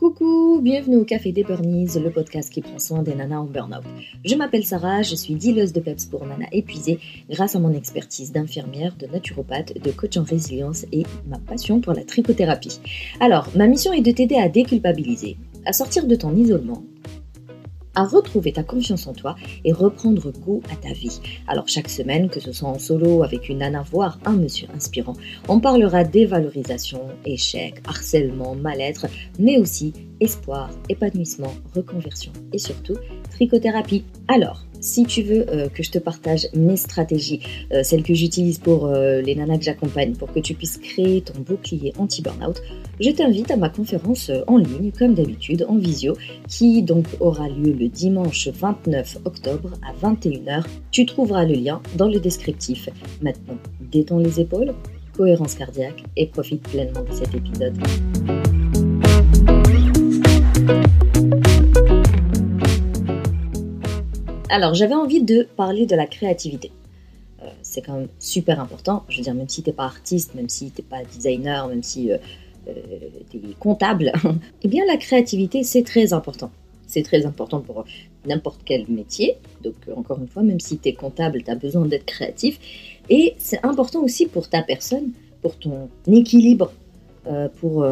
Coucou, bienvenue au Café des Burnies, le podcast qui prend soin des nanas en burn-out. Je m'appelle Sarah, je suis dealeuse de PEPS pour nanas épuisées grâce à mon expertise d'infirmière, de naturopathe, de coach en résilience et ma passion pour la trichothérapie. Alors, ma mission est de t'aider à déculpabiliser, à sortir de ton isolement à retrouver ta confiance en toi et reprendre goût à ta vie. Alors chaque semaine, que ce soit en solo avec une nana, voire un monsieur inspirant, on parlera dévalorisation, échec, harcèlement, mal-être, mais aussi espoir, épanouissement, reconversion et surtout trichothérapie. Alors, si tu veux euh, que je te partage mes stratégies, euh, celles que j'utilise pour euh, les nanas que j'accompagne, pour que tu puisses créer ton bouclier anti-burnout, je t'invite à ma conférence en ligne, comme d'habitude, en visio, qui donc aura lieu le dimanche 29 octobre à 21h. Tu trouveras le lien dans le descriptif. Maintenant, détends les épaules, cohérence cardiaque et profite pleinement de cet épisode. Alors, j'avais envie de parler de la créativité. Euh, c'est quand même super important. Je veux dire, même si t'es pas artiste, même si t'es pas designer, même si euh, euh, comptable, eh bien, la créativité, c'est très important. C'est très important pour n'importe quel métier. Donc, encore une fois, même si tu es comptable, tu as besoin d'être créatif. Et c'est important aussi pour ta personne, pour ton équilibre, pour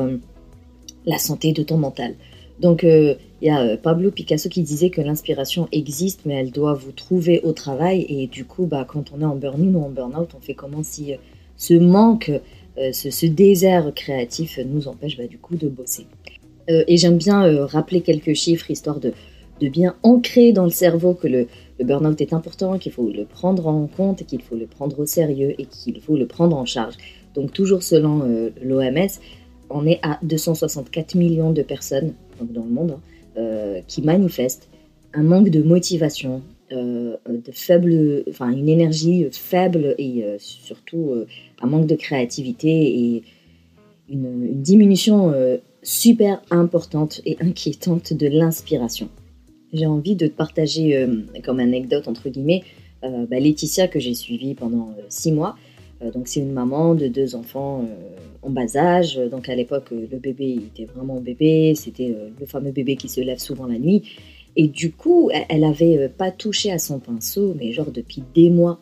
la santé de ton mental. Donc, il y a Pablo Picasso qui disait que l'inspiration existe, mais elle doit vous trouver au travail. Et du coup, bah, quand on est en burn-in ou en burn-out, on fait comment si ce manque, ce, désert créatif nous empêche bah, du coup de bosser. et j'aime bien rappeler quelques chiffres histoire de, bien ancrer dans le cerveau que le, le burn-out est important, qu'il faut le prendre en compte, qu'il faut le prendre au sérieux et qu'il faut le prendre en charge. Donc toujours selon l'OMS, on est à 264 millions de personnes dans le monde, hein, euh, qui manifestent un manque de motivation, euh, de faible, enfin une énergie faible et euh, surtout un manque de créativité et une, diminution super importante et inquiétante de l'inspiration. J'ai envie de partager comme anecdote entre guillemets bah, Laetitia que j'ai suivie pendant six mois. Donc c'est une maman de deux enfants en bas âge. Donc à l'époque, euh, le bébé était vraiment bébé, c'était euh, le fameux bébé qui se lève souvent la nuit. Et du coup, elle n'avait euh, pas touché à son pinceau, mais genre depuis des mois.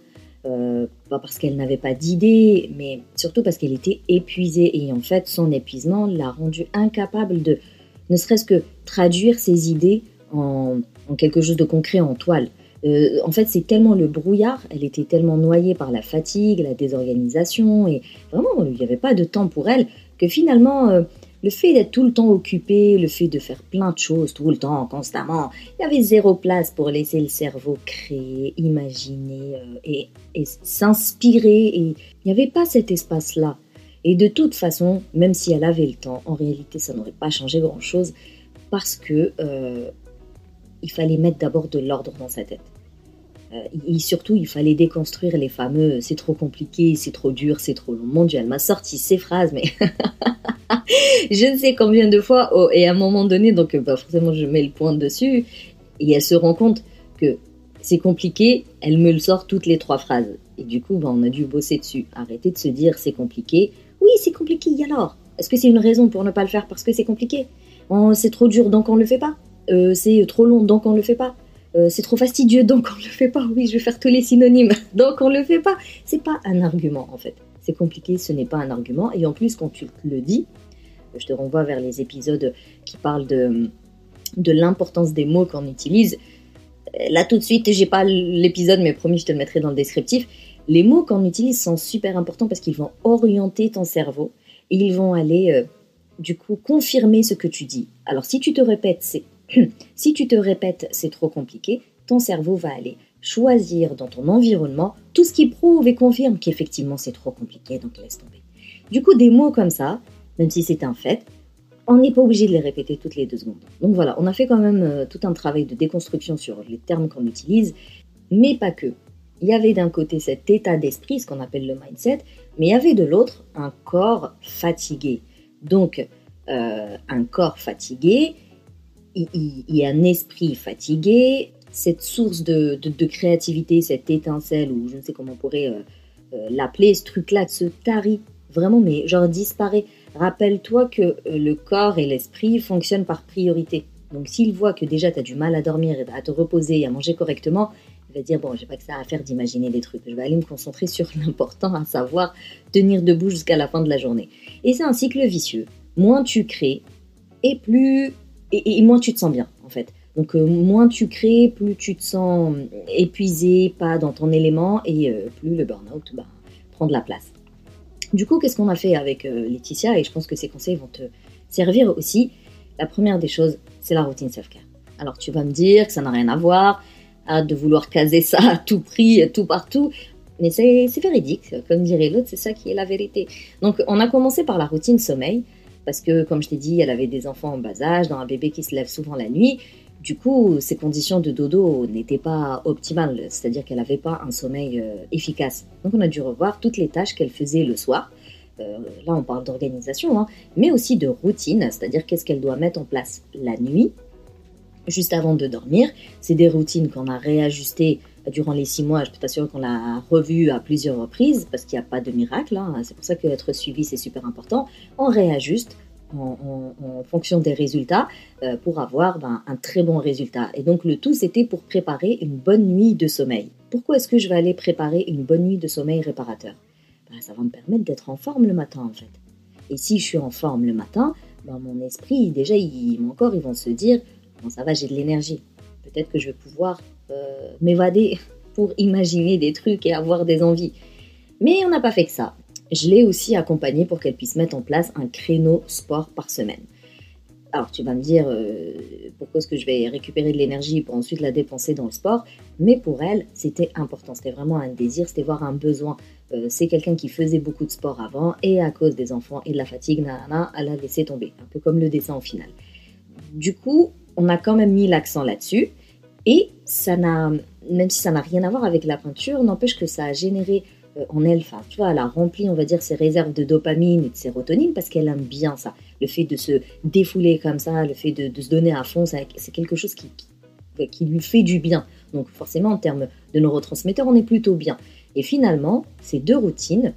pas parce qu'elle n'avait pas d'idée, mais surtout parce qu'elle était épuisée. Et en fait, son épuisement l'a rendue incapable de ne serait-ce que traduire ses idées en quelque chose de concret en toile. Euh, en fait, c'est tellement le brouillard, elle était tellement noyée par la fatigue, la désorganisation, et vraiment, il n'y avait pas de temps pour elle, que finalement, euh, le fait d'être tout le temps occupé, le fait de faire plein de choses tout le temps, constamment, il y avait zéro place pour laisser le cerveau créer, imaginer euh, et, s'inspirer, et il n'y avait pas cet espace-là. Et de toute façon, même si elle avait le temps, en réalité, ça n'aurait pas changé grand-chose, parce que il fallait mettre d'abord de l'ordre dans sa tête. Euh, et surtout, il fallait déconstruire les fameux c'est trop compliqué, c'est trop dur, c'est trop long. Mon Dieu, elle m'a sorti ces phrases, mais je ne sais combien de fois. Oh, et à un moment donné, donc bah, forcément, je mets le point dessus. Et elle se rend compte que c'est compliqué, elle me le sort toutes les trois phrases. Et du coup, bah, on a dû bosser dessus. Arrêter de se dire c'est compliqué. Oui, c'est compliqué, y alors? Est-ce que c'est une raison pour ne pas le faire parce que c'est compliqué? Oh, C'est trop dur, donc on ne le fait pas euh, c'est trop long, donc on ne le fait pas. Euh, c'est trop fastidieux, donc on ne le fait pas. Oui, je vais faire tous les synonymes, donc on ne le fait pas. C'est pas un argument en fait. C'est compliqué, ce n'est pas un argument. Et en plus, quand tu le dis, je te renvoie vers les épisodes qui parlent de, de l'importance des mots qu'on utilise. Là tout de suite, j'ai pas l'épisode, mais promis, je te le mettrai dans le descriptif. Les mots qu'on utilise sont super importants parce qu'ils vont orienter ton cerveau et ils vont aller, euh, du coup, confirmer ce que tu dis. Alors si tu te répètes, c'est si tu te répètes c'est trop compliqué, ton cerveau va aller choisir dans ton environnement tout ce qui prouve et confirme qu'effectivement c'est trop compliqué, donc laisse tomber. Du coup, des mots comme ça, même si c'est un fait, on n'est pas obligé de les répéter toutes les deux secondes. Donc voilà, on a fait quand même euh, tout un travail de déconstruction sur les termes qu'on utilise, mais pas que. Il y avait d'un côté cet état d'esprit, ce qu'on appelle le mindset, mais il y avait de l'autre un corps fatigué. Donc, euh, un corps fatigué, il, y a un esprit fatigué, cette source de, créativité, cette étincelle, ou je ne sais comment on pourrait euh, euh, l'appeler, ce truc-là se tarit vraiment, mais genre disparaît Rappelle-toi que euh, le corps et l'esprit fonctionnent par priorité. Donc s'il voit que déjà tu as du mal à dormir, à te reposer et à manger correctement, il va dire bon, j'ai pas que ça à faire d'imaginer des trucs. Je vais aller me concentrer sur l'important, à savoir tenir debout jusqu'à la fin de la journée. Et c'est un cycle vicieux. Moins tu crées et plus et, moins tu te sens bien en fait. Donc euh, moins tu crées, plus tu te sens épuisé, pas dans ton élément et euh, plus le burn-out bah, prend de la place. Du coup, qu'est-ce qu'on a fait avec euh, Laetitia? Et je pense que ces conseils vont te servir aussi. La première des choses, c'est la routine self-care. Alors tu vas me dire que ça n'a rien à voir, de vouloir caser ça à tout prix, tout partout. Mais c'est véridique, comme dirait l'autre, c'est ça qui est la vérité. Donc on a commencé par la routine sommeil, parce que comme je t'ai dit, elle avait des enfants en bas âge, dans un bébé qui se lève souvent la nuit. Du coup, ses conditions de dodo n'étaient pas optimales, c'est-à-dire qu'elle n'avait pas un sommeil euh, efficace. Donc on a dû revoir toutes les tâches qu'elle faisait le soir. Euh, là, on parle d'organisation, hein, mais aussi de routine, c'est-à-dire qu'est-ce qu'elle doit mettre en place la nuit, juste avant de dormir? C'est des routines qu'on a réajustées durant les six mois. Je peux t'assurer qu'on l'a revues à plusieurs reprises, parce qu'il n'y a pas de miracle. Hein. C'est pour ça qu'être suivi, c'est super important. On réajuste en, fonction des résultats euh, pour avoir ben, un très bon résultat. Et donc le tout, c'était pour préparer une bonne nuit de sommeil. Pourquoi est-ce que je vais aller préparer une bonne nuit de sommeil réparateur? Ben, Ça va me permettre d'être en forme le matin en fait. Et si je suis en forme le matin, ben, mon esprit, déjà, il, mon corps, ils vont se dire, bon ça va, j'ai de l'énergie. Peut-être que je vais pouvoir euh, m'évader pour imaginer des trucs et avoir des envies. Mais on n'a pas fait que ça je l'ai aussi accompagnée pour qu'elle puisse mettre en place un créneau sport par semaine. Alors tu vas me dire euh, pourquoi est-ce que je vais récupérer de l'énergie pour ensuite la dépenser dans le sport, mais pour elle c'était important, c'était vraiment un désir, c'était voir un besoin. Euh, c'est quelqu'un qui faisait beaucoup de sport avant et à cause des enfants et de la fatigue, nanana, elle a laissé tomber, un peu comme le dessin au final. Du coup, on a quand même mis l'accent là-dessus et ça n'a, même si ça n'a rien à voir avec la peinture, n'empêche que ça a généré euh, en elle, enfin, tu vois, elle a rempli, on va dire, ses réserves de dopamine et de sérotonine parce qu'elle aime bien ça. Le fait de se défouler comme ça, le fait de, se donner à fond, c'est quelque chose qui, qui, lui fait du bien. Donc forcément, en termes de neurotransmetteurs, on est plutôt bien. Et finalement, ces deux routines,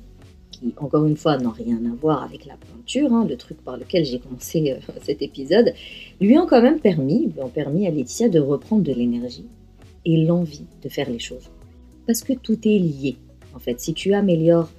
encore une fois n'ont rien à voir avec la peinture, hein, le truc par lequel j'ai commencé euh, cet épisode, lui ont quand même permis, lui ont permis à Laetitia de reprendre de l'énergie et l'envie de faire les choses. Parce que tout est lié. En fait, si tu améliores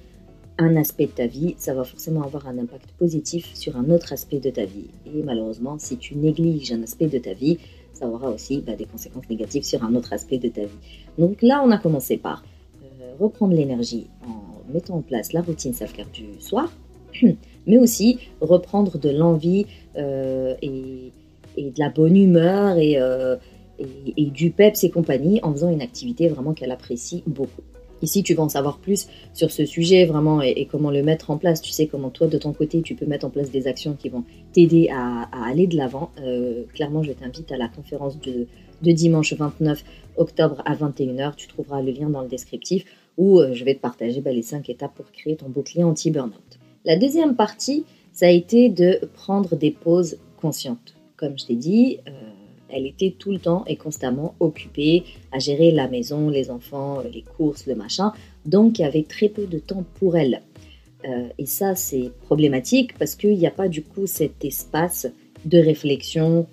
un aspect de ta vie, ça va forcément avoir un impact positif sur un autre aspect de ta vie. Et malheureusement, si tu négliges un aspect de ta vie, ça aura aussi bah, des conséquences négatives sur un autre aspect de ta vie. Donc là, on a commencé par euh, reprendre l'énergie en mettant en place la routine self-care du soir, mais aussi reprendre de l'envie euh, et, de la bonne humeur et, euh, et, et du peps et compagnie en faisant une activité vraiment qu'elle apprécie beaucoup. Ici, tu vas en savoir plus sur ce sujet vraiment et, comment le mettre en place. Tu sais comment toi, de ton côté, tu peux mettre en place des actions qui vont t'aider à, aller de l'avant. Euh, clairement, je t'invite à la conférence de, dimanche 29 octobre à 21h. Tu trouveras le lien dans le descriptif où euh, je vais te partager bah, les 5 étapes pour créer ton bouclier anti-burnout. La deuxième partie, ça a été de prendre des pauses conscientes. Comme je t'ai dit, euh, elle était tout le temps et constamment occupée à gérer la maison, les enfants, les courses, le machin. Donc il y avait très peu de temps pour elle. Euh, et ça, c'est problématique parce qu'il n'y a pas du coup cet espace de réflexion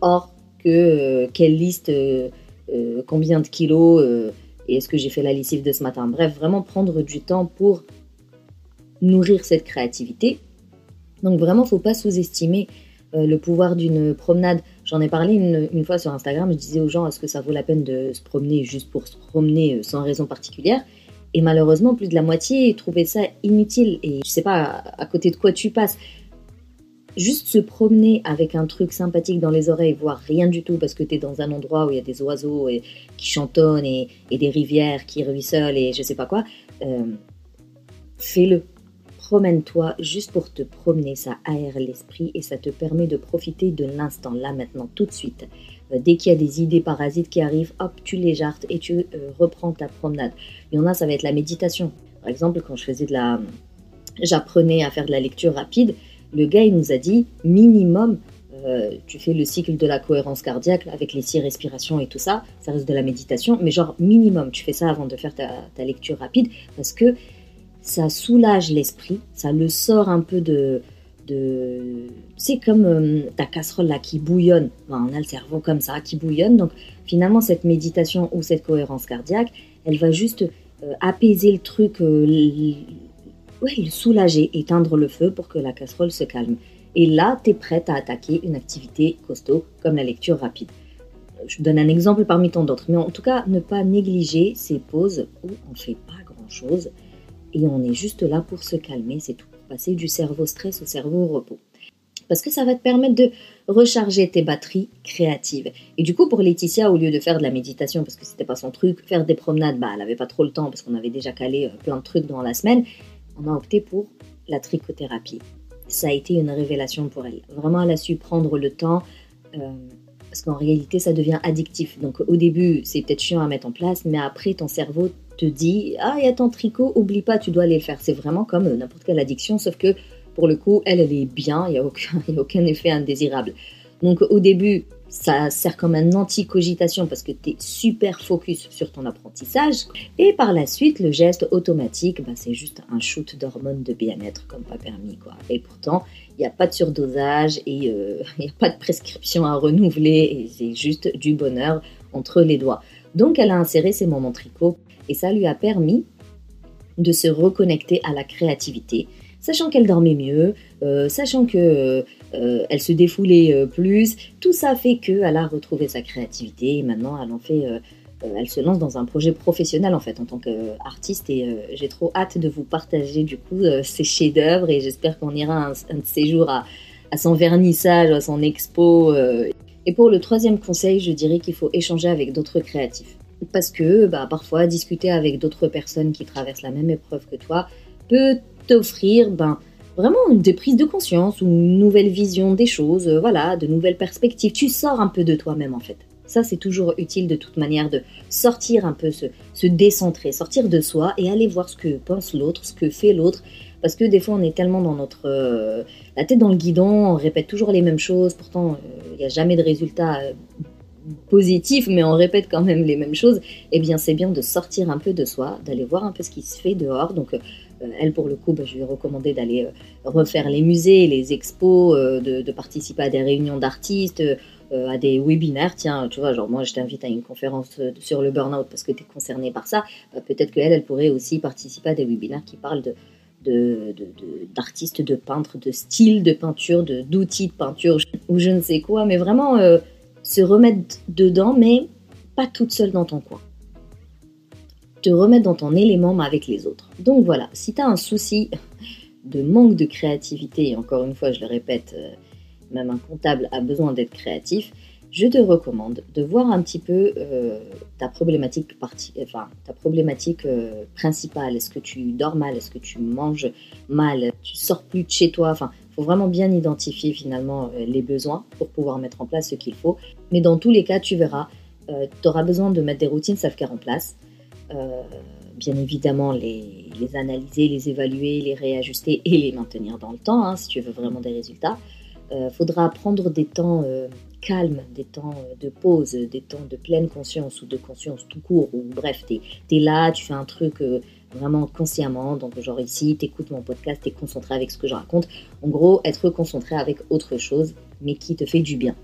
hors que euh, quelle liste, euh, combien de kilos et est-ce que j'ai fait la lessive de ce matin. Bref, vraiment prendre du temps pour nourrir cette créativité. Donc vraiment, faut pas sous-estimer le pouvoir d'une promenade J'en ai parlé une, fois sur Instagram, je disais aux gens est-ce que ça vaut la peine de se promener juste pour se promener euh, sans raison particulière? Et malheureusement, plus de la moitié trouvaient ça inutile. Et je sais pas à côté de quoi tu passes. Juste se promener avec un truc sympathique dans les oreilles, voire rien du tout parce que tu es dans un endroit où il y a des oiseaux et, qui chantonnent et, des rivières qui ruisselent et je sais pas quoi, euh, fais-le Promène-toi juste pour te promener, ça aère l'esprit et ça te permet de profiter de l'instant, là maintenant, tout de suite. Euh, dès qu'il y a des idées parasites qui arrivent, hop, tu les jartes et tu euh, reprends ta promenade. Il y en a, ça va être la méditation. Par exemple, quand je faisais de la... J'apprenais à faire de la lecture rapide, le gars, il nous a dit, minimum, euh, tu fais le cycle de la cohérence cardiaque avec les six respirations et tout ça, ça reste de la méditation, mais genre minimum, tu fais ça avant de faire ta, lecture rapide parce que ça soulage l'esprit, ça le sort un peu de, de c'est comme euh, ta casserole là qui bouillonne. on a le cerveau comme ça qui bouillonne. Donc finalement, cette méditation ou cette cohérence cardiaque, elle va juste euh, apaiser le truc, euh, le soulager, éteindre le feu pour que la casserole se calme. Et là, tu es prête à attaquer une activité costaud comme la lecture rapide. Je donne un exemple parmi tant d'autres, mais en tout cas, ne pas négliger ces pauses où on ne fait pas grand-chose et on est juste là pour se calmer, c'est tout, passer du cerveau stress au cerveau repos parce que ça va te permettre de recharger tes batteries créatives. Et du coup, pour Laetitia, au lieu de faire de la méditation, parce que c'était pas son truc, faire des promenades, bah, elle avait pas trop le temps parce qu'on avait déjà calé euh, plein de trucs dans la semaine, on a opté pour la trichothérapie. Ça a été une révélation pour elle. Vraiment, elle a su prendre le temps. Euh, parce qu'en réalité, ça devient addictif. Donc au début, c'est peut-être chiant à mettre en place, mais après, ton cerveau te dit Ah, il y a ton tricot, oublie pas, tu dois aller le faire. C'est vraiment comme euh, n'importe quelle addiction, sauf que pour le coup, elle, elle est bien, il n'y aucun, a aucun effet indésirable. Donc au début, ça sert comme un anti-cogitation parce que tu es super focus sur ton apprentissage. Et par la suite, le geste automatique, bah, c'est juste un shoot d'hormones de bien-être comme pas permis. quoi. Et pourtant, il n'y a pas de surdosage et euh, il n'y a pas de prescription à renouveler c'est juste du bonheur entre les doigts. Donc elle a inséré ses moments tricot et ça lui a permis de se reconnecter à la créativité sachant qu'elle dormait mieux, euh, sachant que euh, elle se défoulait euh, plus. Tout ça fait qu'elle a retrouvé sa créativité et maintenant elle elle se lance dans un projet professionnel en fait en tant qu'artiste et j'ai trop hâte de vous partager du coup ses chefs-d'œuvre et j'espère qu'on ira un, de ces jours à, son vernissage, à son expo. Et pour le troisième conseil, je dirais qu'il faut échanger avec d'autres créatifs. Parce que bah, parfois, discuter avec d'autres personnes qui traversent la même épreuve que toi peut t'offrir ben, vraiment des prises de conscience ou une nouvelle vision des choses, euh, voilà, de nouvelles perspectives. Tu sors un peu de toi-même en fait. Ça, c'est toujours utile de toute manière de sortir un peu, se, se décentrer, sortir de soi et aller voir ce que pense l'autre, ce que fait l'autre. Parce que des fois, on est tellement dans notre. Euh, la tête dans le guidon, on répète toujours les mêmes choses, pourtant, euh, il n'y a jamais de résultat positif, mais on répète quand même les mêmes choses. Eh bien, c'est bien de sortir un peu de soi, d'aller voir un peu ce qui se fait dehors. Donc, euh, elle, pour le coup, bah, je lui ai recommandé d'aller euh, refaire les musées, les expos, euh, de, participer à des réunions d'artistes, à des webinaires. Tiens, tu vois, genre moi, je t'invite à une conférence sur le burn-out parce que tu es concerné par ça. Peut-être qu'elle, elle pourrait aussi participer à des webinaires qui parlent d'artistes, de, peintres, de styles de peinture, d'outils de, peinture ou je ne sais quoi, mais vraiment se remettre dedans, mais pas toute seule dans ton coin te remettre dans ton élément mais avec les autres. Donc voilà, si tu as un souci de manque de créativité, et encore une fois je le répète, euh, même un comptable a besoin d'être créatif, je te recommande de voir un petit peu euh, ta problématique, partie, enfin, ta problématique euh, principale. Est-ce que tu dors mal? Est-ce que tu manges mal? Tu sors plus de chez toi? Enfin, faut vraiment bien identifier finalement les besoins pour pouvoir mettre en place ce qu'il faut. Mais dans tous les cas, tu verras, tu auras besoin de mettre des routines self-care en place. Euh, bien évidemment les, analyser, les évaluer, les réajuster et les maintenir dans le temps, hein, si tu veux vraiment des résultats. Il euh, faudra prendre des temps euh, calmes, des temps de pause, des temps de pleine conscience ou de conscience tout court, ou bref, tu es, là, tu fais un truc vraiment consciemment, donc genre ici, tu écoutes mon podcast, tu es concentré avec ce que je raconte. En gros, être concentré avec autre chose, mais qui te fait du bien.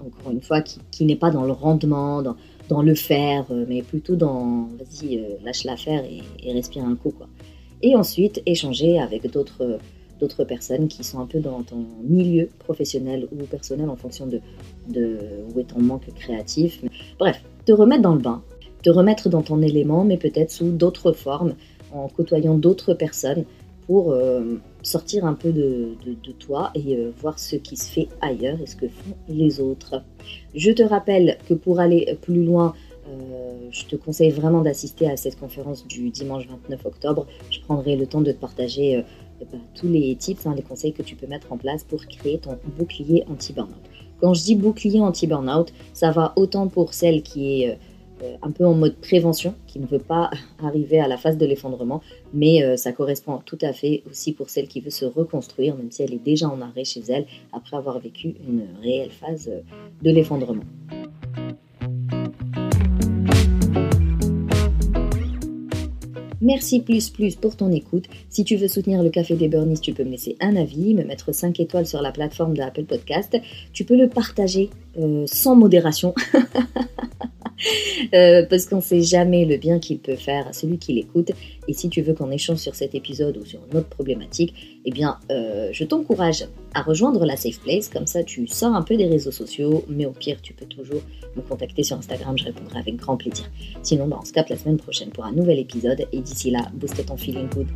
Encore une fois, qui, qui n'est pas dans le rendement, dans, dans le faire, euh, mais plutôt dans vas-y, euh, lâche l'affaire et, et respire un coup. Quoi. Et ensuite, échanger avec d'autres d'autres personnes qui sont un peu dans ton milieu professionnel ou personnel en fonction de, de où est ton manque créatif. Bref, te remettre dans le bain, te remettre dans ton élément, mais peut-être sous d'autres formes, en côtoyant d'autres personnes pour euh, sortir un peu de, toi et euh, voir ce qui se fait ailleurs et ce que font les autres. Je te rappelle que pour aller plus loin, euh, je te conseille vraiment d'assister à cette conférence du dimanche 29 octobre. Je prendrai le temps de te partager bah, tous les tips, hein, les conseils que tu peux mettre en place pour créer ton bouclier anti-burnout. Quand je dis bouclier anti-burnout, ça va autant pour celle qui est un peu en mode prévention, qui ne veut pas arriver à la phase de l'effondrement, mais euh, ça correspond tout à fait aussi pour celle qui veut se reconstruire, même si elle est déjà en arrêt chez elle, après avoir vécu une réelle phase euh, de l'effondrement. Merci plus plus pour ton écoute. Si tu veux soutenir le Café des Burnies, tu peux me laisser un avis, me mettre 5 étoiles sur la plateforme de Apple Podcast. Tu peux le partager euh, sans modération. Euh, parce qu'on ne sait jamais le bien qu'il peut faire à celui qui l'écoute. Et si tu veux qu'on échange sur cet épisode ou sur une autre problématique, eh bien, euh, je t'encourage à rejoindre la Safe Place. Comme ça, tu sors un peu des réseaux sociaux, mais au pire, tu peux toujours me contacter sur Instagram. Je répondrai avec grand plaisir. Sinon, bah, on se capte la semaine prochaine pour un nouvel épisode. Et d'ici là, booste ton feeling good.